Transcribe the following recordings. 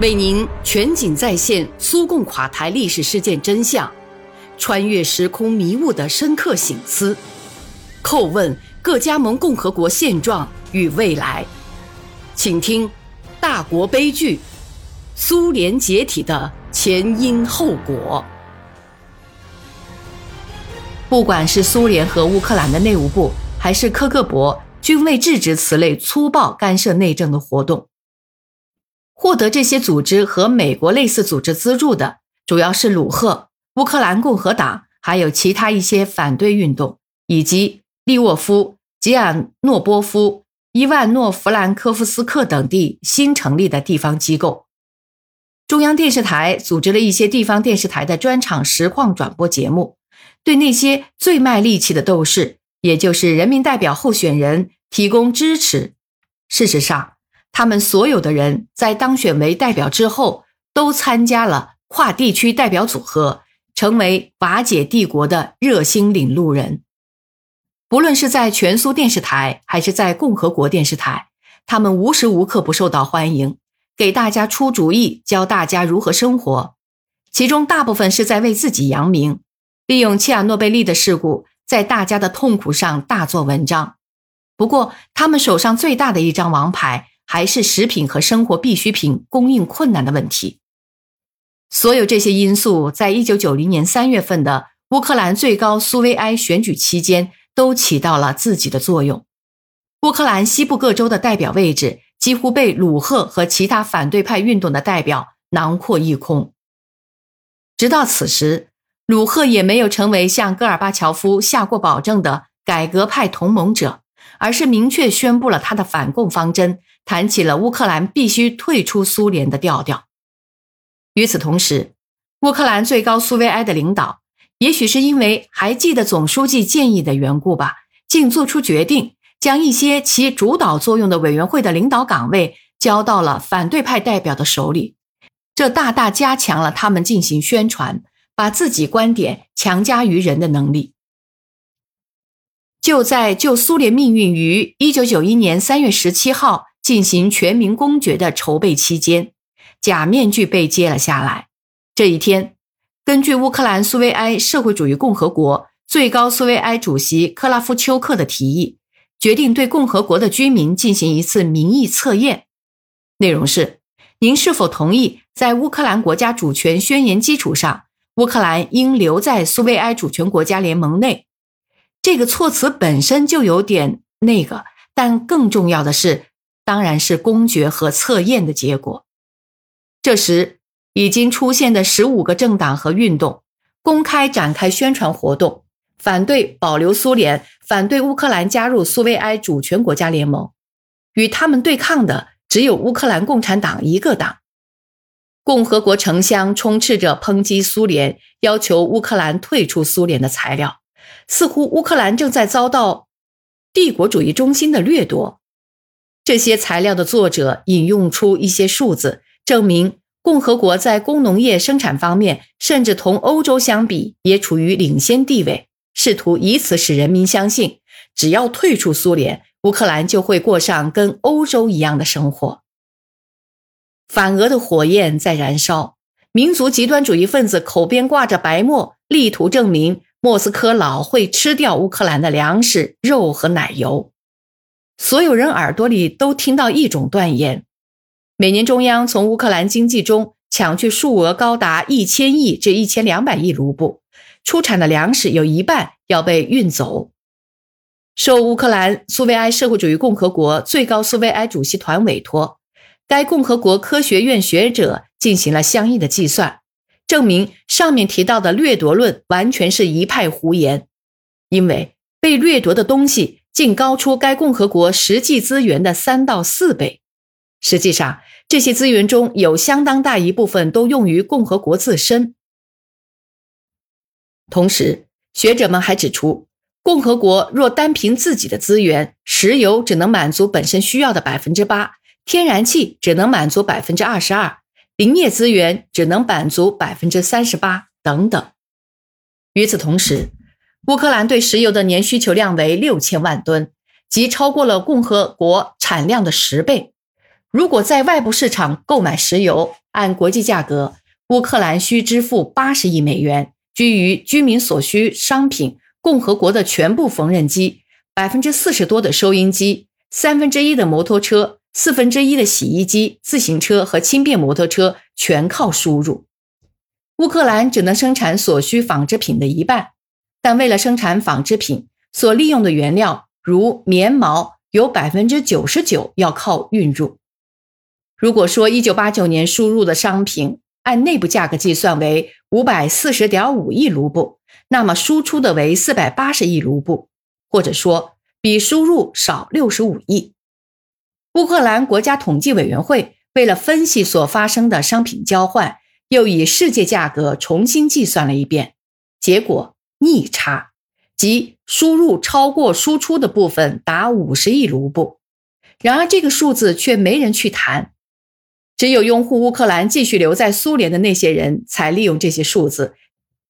为您全景再现苏共垮台历史事件真相，穿越时空迷雾的深刻醒思，叩问各加盟共和国现状与未来。请听《大国悲剧：苏联解体的前因后果》。不管是苏联和乌克兰的内务部，还是科克勃，均未制止此类粗暴干涉内政的活动。获得这些组织和美国类似组织资助的，主要是鲁赫、乌克兰共和党，还有其他一些反对运动，以及利沃夫、吉尔诺波夫、伊万诺弗兰科夫斯克等地新成立的地方机构。中央电视台组织了一些地方电视台的专场实况转播节目。对那些最卖力气的斗士，也就是人民代表候选人提供支持。事实上，他们所有的人在当选为代表之后，都参加了跨地区代表组合，成为瓦解帝国的热心领路人。不论是在全苏电视台，还是在共和国电视台，他们无时无刻不受到欢迎，给大家出主意，教大家如何生活。其中大部分是在为自己扬名。利用切尔诺贝利的事故，在大家的痛苦上大做文章。不过，他们手上最大的一张王牌，还是食品和生活必需品供应困难的问题。所有这些因素，在一九九零年三月份的乌克兰最高苏维埃选举期间，都起到了自己的作用。乌克兰西部各州的代表位置，几乎被鲁赫和其他反对派运动的代表囊括一空。直到此时。鲁赫也没有成为向戈尔巴乔夫下过保证的改革派同盟者，而是明确宣布了他的反共方针，谈起了乌克兰必须退出苏联的调调。与此同时，乌克兰最高苏维埃的领导，也许是因为还记得总书记建议的缘故吧，竟做出决定，将一些起主导作用的委员会的领导岗位交到了反对派代表的手里，这大大加强了他们进行宣传。把自己观点强加于人的能力。就在就苏联命运于一九九一年三月十七号进行全民公决的筹备期间，假面具被揭了下来。这一天，根据乌克兰苏维埃社会主义共和国最高苏维埃主席克拉夫丘克的提议，决定对共和国的居民进行一次民意测验。内容是：您是否同意在乌克兰国家主权宣言基础上？乌克兰应留在苏维埃主权国家联盟内，这个措辞本身就有点那个，但更重要的是，当然是公决和测验的结果。这时，已经出现的十五个政党和运动公开展开宣传活动，反对保留苏联，反对乌克兰加入苏维埃主权国家联盟。与他们对抗的只有乌克兰共产党一个党。共和国城乡充斥着抨击苏联、要求乌克兰退出苏联的材料，似乎乌克兰正在遭到帝国主义中心的掠夺。这些材料的作者引用出一些数字，证明共和国在工农业生产方面，甚至同欧洲相比，也处于领先地位，试图以此使人民相信，只要退出苏联，乌克兰就会过上跟欧洲一样的生活。反俄的火焰在燃烧，民族极端主义分子口边挂着白沫，力图证明莫斯科老会吃掉乌克兰的粮食、肉和奶油。所有人耳朵里都听到一种断言：每年中央从乌克兰经济中抢去数额高达一千亿至一千两百亿卢布，出产的粮食有一半要被运走。受乌克兰苏维埃社会主义共和国最高苏维埃主席团委托。该共和国科学院学者进行了相应的计算，证明上面提到的掠夺论完全是一派胡言，因为被掠夺的东西竟高出该共和国实际资源的三到四倍。实际上，这些资源中有相当大一部分都用于共和国自身。同时，学者们还指出，共和国若单凭自己的资源，石油只能满足本身需要的百分之八。天然气只能满足百分之二十二，林业资源只能满足百分之三十八，等等。与此同时，乌克兰对石油的年需求量为六千万吨，即超过了共和国产量的十倍。如果在外部市场购买石油，按国际价格，乌克兰需支付八十亿美元，居于居民所需商品。共和国的全部缝纫机，百分之四十多的收音机，三分之一的摩托车，四分之一的洗衣机、自行车和轻便摩托车全靠输入。乌克兰只能生产所需纺织品的一半，但为了生产纺织品所利用的原料，如棉毛，有百分之九十九要靠运入。如果说一九八九年输入的商品按内部价格计算为五百四十点五亿卢布。那么输出的为四百八十亿卢布，或者说比输入少六十五亿。乌克兰国家统计委员会为了分析所发生的商品交换，又以世界价格重新计算了一遍，结果逆差，即输入超过输出的部分达五十亿卢布。然而这个数字却没人去谈，只有拥护乌克兰继续留在苏联的那些人才利用这些数字。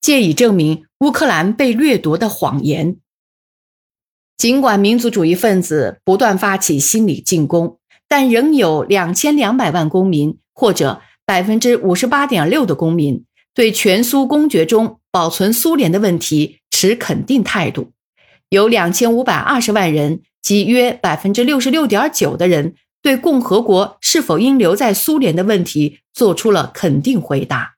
借以证明乌克兰被掠夺的谎言。尽管民族主义分子不断发起心理进攻，但仍有两千两百万公民或者百分之五十八点六的公民对全苏公爵中保存苏联的问题持肯定态度。有两千五百二十万人，即约百分之六十六点九的人，对共和国是否应留在苏联的问题做出了肯定回答。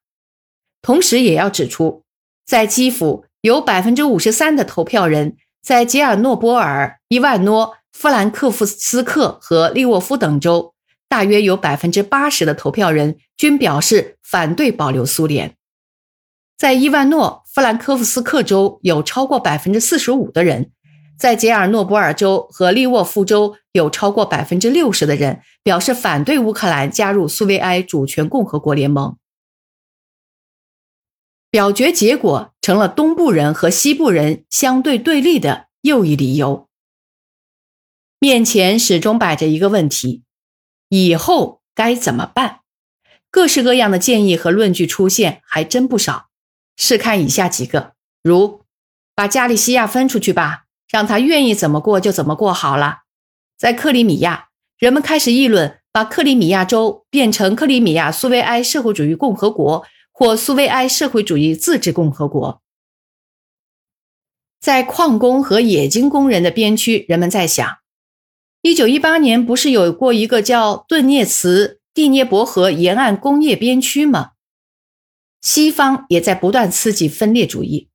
同时，也要指出。在基辅，有百分之五十三的投票人；在吉尔诺波尔、伊万诺、夫兰克夫斯克和利沃夫等州，大约有百分之八十的投票人均表示反对保留苏联。在伊万诺·夫兰科夫斯克州，有超过百分之四十五的人；在杰尔诺波尔州和利沃夫州，有超过百分之六十的人表示反对乌克兰加入苏维埃主权共和国联盟。表决结果成了东部人和西部人相对对立的又一理由。面前始终摆着一个问题：以后该怎么办？各式各样的建议和论据出现，还真不少。试看以下几个：如把加利西亚分出去吧，让他愿意怎么过就怎么过好了。在克里米亚，人们开始议论把克里米亚州变成克里米亚苏维埃社会主义共和国。或苏维埃社会主义自治共和国，在矿工和冶金工人的边区，人们在想：一九一八年不是有过一个叫顿涅茨蒂涅伯河沿岸工业边区吗？西方也在不断刺激分裂主义。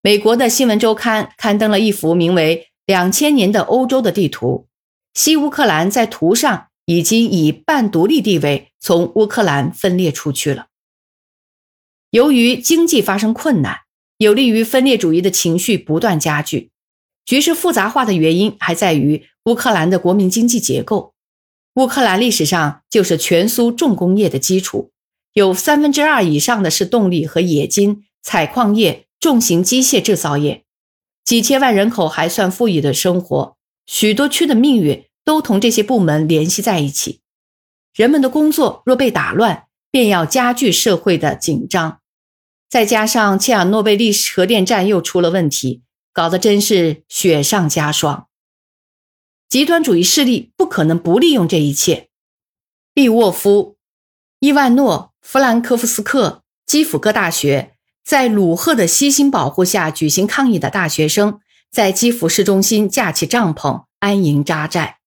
美国的新闻周刊刊登了一幅名为“两千年的欧洲”的地图，西乌克兰在图上已经以半独立地位从乌克兰分裂出去了。由于经济发生困难，有利于分裂主义的情绪不断加剧。局势复杂化的原因还在于乌克兰的国民经济结构。乌克兰历史上就是全苏重工业的基础，有三分之二以上的是动力和冶金、采矿业、重型机械制造业。几千万人口还算富裕的生活，许多区的命运都同这些部门联系在一起。人们的工作若被打乱，便要加剧社会的紧张。再加上切尔诺贝利核电站又出了问题，搞得真是雪上加霜。极端主义势力不可能不利用这一切。利沃夫、伊万诺、弗兰科夫斯克、基辅各大学，在鲁赫的悉心保护下举行抗议的大学生，在基辅市中心架起帐篷安营扎寨，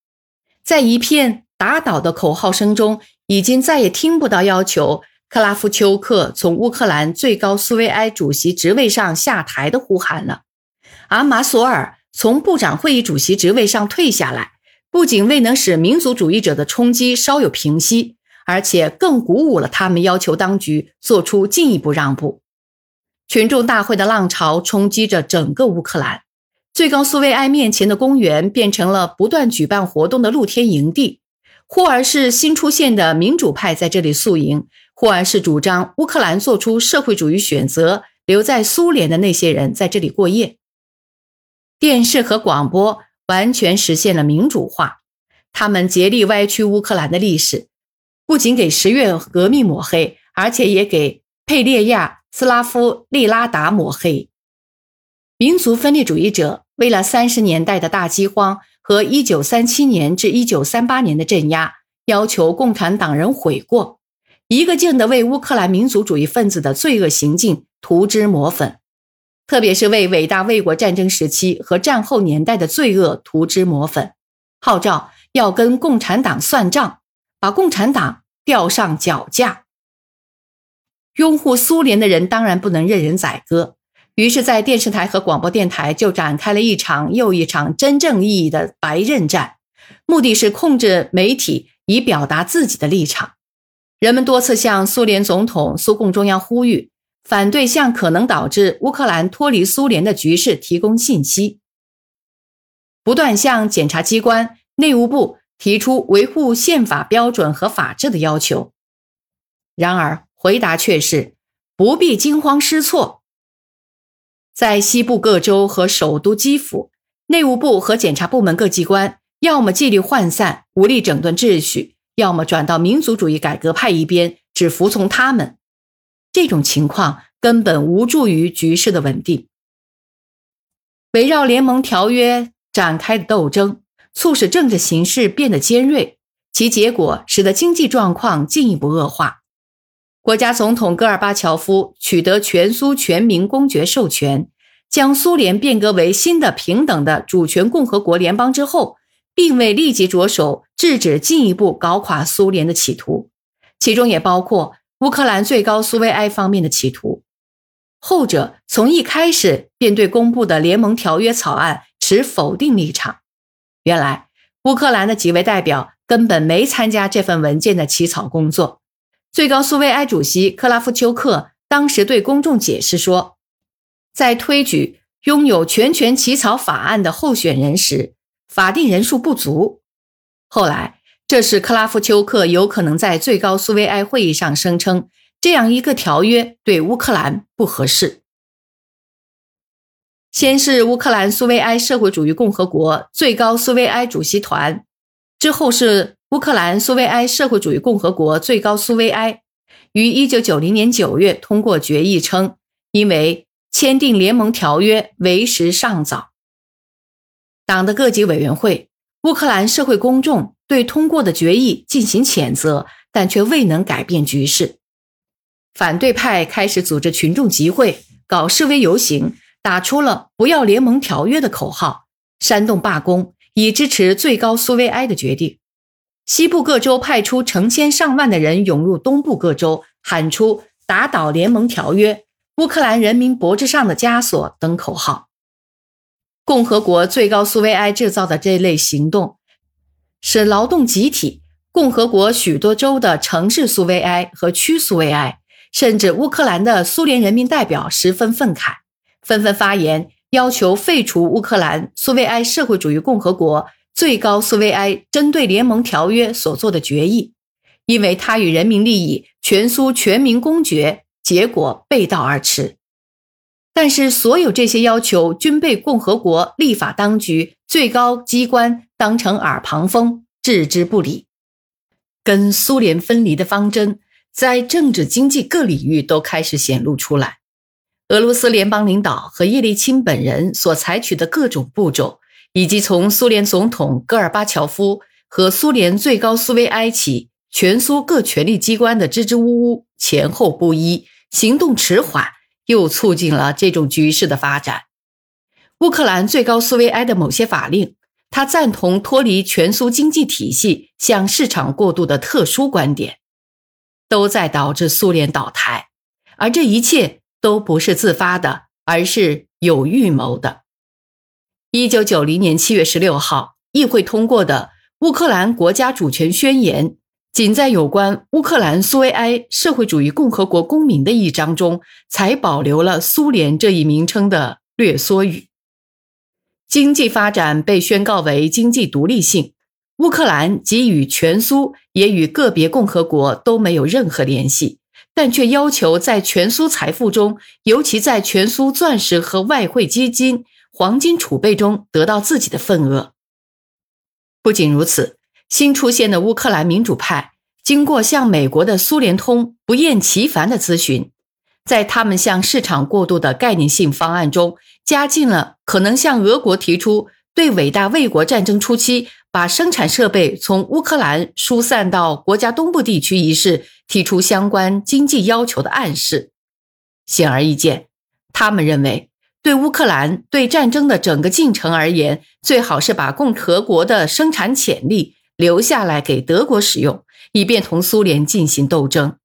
在一片打倒的口号声中，已经再也听不到要求。克拉夫丘克从乌克兰最高苏维埃主席职位上下台的呼喊了，而马索尔从部长会议主席职位上退下来，不仅未能使民族主义者的冲击稍有平息，而且更鼓舞了他们要求当局做出进一步让步。群众大会的浪潮冲击着整个乌克兰，最高苏维埃面前的公园变成了不断举办活动的露天营地，忽而是新出现的民主派在这里宿营。或而是主张乌克兰做出社会主义选择，留在苏联的那些人在这里过夜。电视和广播完全实现了民主化，他们竭力歪曲乌克兰的历史，不仅给十月革命抹黑，而且也给佩列亚斯拉夫利拉达抹黑。民族分裂主义者为了三十年代的大饥荒和一九三七年至一九三八年的镇压，要求共产党人悔过。一个劲地为乌克兰民族主义分子的罪恶行径涂脂抹粉，特别是为伟大卫国战争时期和战后年代的罪恶涂脂抹粉，号召要跟共产党算账，把共产党吊上脚架。拥护苏联的人当然不能任人宰割，于是，在电视台和广播电台就展开了一场又一场真正意义的白刃战，目的是控制媒体，以表达自己的立场。人们多次向苏联总统、苏共中央呼吁，反对向可能导致乌克兰脱离苏联的局势提供信息，不断向检察机关、内务部提出维护宪法标准和法治的要求。然而，回答却是不必惊慌失措。在西部各州和首都基辅，内务部和检察部门各机关要么纪律涣散，无力整顿秩序，要么转到民族主义改革派一边，只服从他们。这种情况根本无助于局势的稳定。围绕联盟条约展开的斗争，促使政治形势变得尖锐，其结果使得经济状况进一步恶化。国家总统戈尔巴乔夫取得全苏全民公决授权，将苏联变革为新的平等的主权共和国联邦之后，并未立即着手制止进一步搞垮苏联的企图，其中也包括乌克兰最高苏维埃方面的企图。后者从一开始便对公布的联盟条约草案持否定立场。原来，乌克兰的几位代表根本没参加这份文件的起草工作。最高苏维埃主席克拉夫丘克当时对公众解释说，在推举拥有全权起草法案的候选人时，法定人数不足。后来，这是克拉夫丘克有可能在最高苏维埃会议上声称，这样一个条约对乌克兰不合适。先是乌克兰苏维埃社会主义共和国最高苏维埃主席团，之后是。乌克兰苏维埃社会主义共和国最高苏维埃于一九九零年九月通过决议称，因为签订联盟条约为时尚早。党的各级委员会、乌克兰社会公众对通过的决议进行谴责，但却未能改变局势。反对派开始组织群众集会、搞示威游行，打出了“不要联盟条约”的口号，煽动罢工，以支持最高苏维埃的决定。西部各州派出成千上万的人涌入东部各州，喊出“打倒联盟条约”“乌克兰人民脖子上的枷锁”等口号。共和国最高苏维埃制造的这类行动，使劳动集体、共和国许多州的城市苏维埃和区苏维埃，甚至乌克兰的苏联人民代表十分愤慨，纷纷发言，要求废除乌克兰苏维埃社会主义共和国。最高苏维埃针对联盟条约所做的决议，因为它与人民利益全苏全民公决结果背道而驰。但是，所有这些要求均被共和国立法当局最高机关当成耳旁风，置之不理。跟苏联分离的方针在政治、经济各领域都开始显露出来。俄罗斯联邦领导和叶利钦本人所采取的各种步骤。以及从苏联总统戈尔巴乔夫和苏联最高苏维埃起，全苏各权力机关的支支吾吾、前后不一、行动迟缓，又促进了这种局势的发展。乌克兰最高苏维埃的某些法令，他赞同脱离全苏经济体系向市场过渡的特殊观点，都在导致苏联倒台。而这一切都不是自发的，而是有预谋的。一九九零年七月十六号，议会通过的《乌克兰国家主权宣言》仅在有关乌克兰苏维埃社会主义共和国公民的一章中，才保留了“苏联”这一名称的略缩语。经济发展被宣告为经济独立性，乌克兰给予全苏也与个别共和国都没有任何联系，但却要求在全苏财富中，尤其在全苏钻石和外汇基金。黄金储备中得到自己的份额。不仅如此，新出现的乌克兰民主派经过向美国的苏联通不厌其烦的咨询，在他们向市场过渡的概念性方案中，加进了可能向俄国提出对伟大卫国战争初期把生产设备从乌克兰疏散到国家东部地区一事提出相关经济要求的暗示。显而易见，他们认为对乌克兰对战争的整个进程而言，最好是把共和国的生产潜力留下来给德国使用，以便同苏联进行斗争。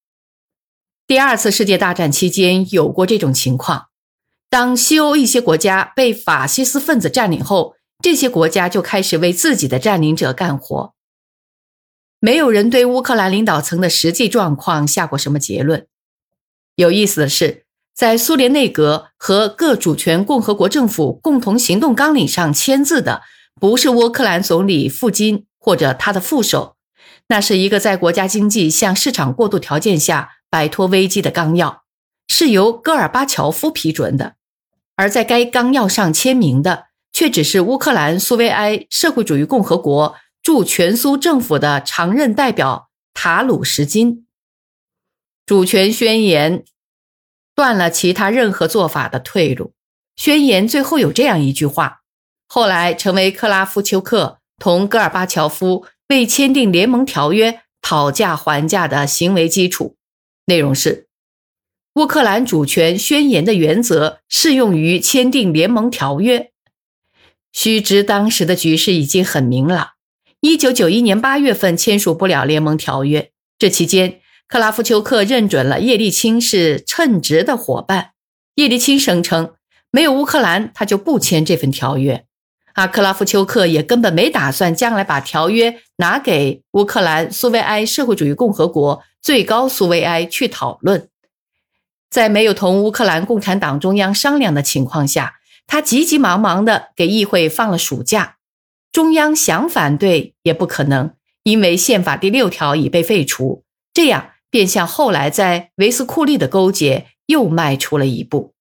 第二次世界大战期间有过这种情况。当西欧一些国家被法西斯分子占领后，这些国家就开始为自己的占领者干活。没有人对乌克兰领导层的实际状况下过什么结论。有意思的是，在苏联内阁和各主权共和国政府共同行动纲领上签字的，不是乌克兰总理富金或者他的副手，那是一个在国家经济向市场过渡条件下摆脱危机的纲要，是由戈尔巴乔夫批准的。而在该纲要上签名的，却只是乌克兰苏维埃社会主义共和国驻全苏政府的常任代表塔鲁什金。主权宣言断了其他任何做法的退路。宣言最后有这样一句话，后来成为克拉夫丘克同戈尔巴乔夫为签订联盟条约讨价还价的行为基础。内容是。乌克兰主权宣言的原则适用于签订联盟条约。须知当时的局势已经很明朗，一九九一年八月份签署不了联盟条约。这期间，克拉夫丘克认准了叶利钦是称职的伙伴。叶利钦声称，没有乌克兰，他就不签这份条约。而克拉夫丘克也根本没打算将来把条约拿给乌克兰苏维埃社会主义共和国最高苏维埃去讨论。在没有同乌克兰共产党中央商量的情况下，他急急忙忙的给议会放了暑假。中央想反对也不可能，因为宪法第六条已被废除。这样便向后来在维斯库利的勾结又迈出了一步。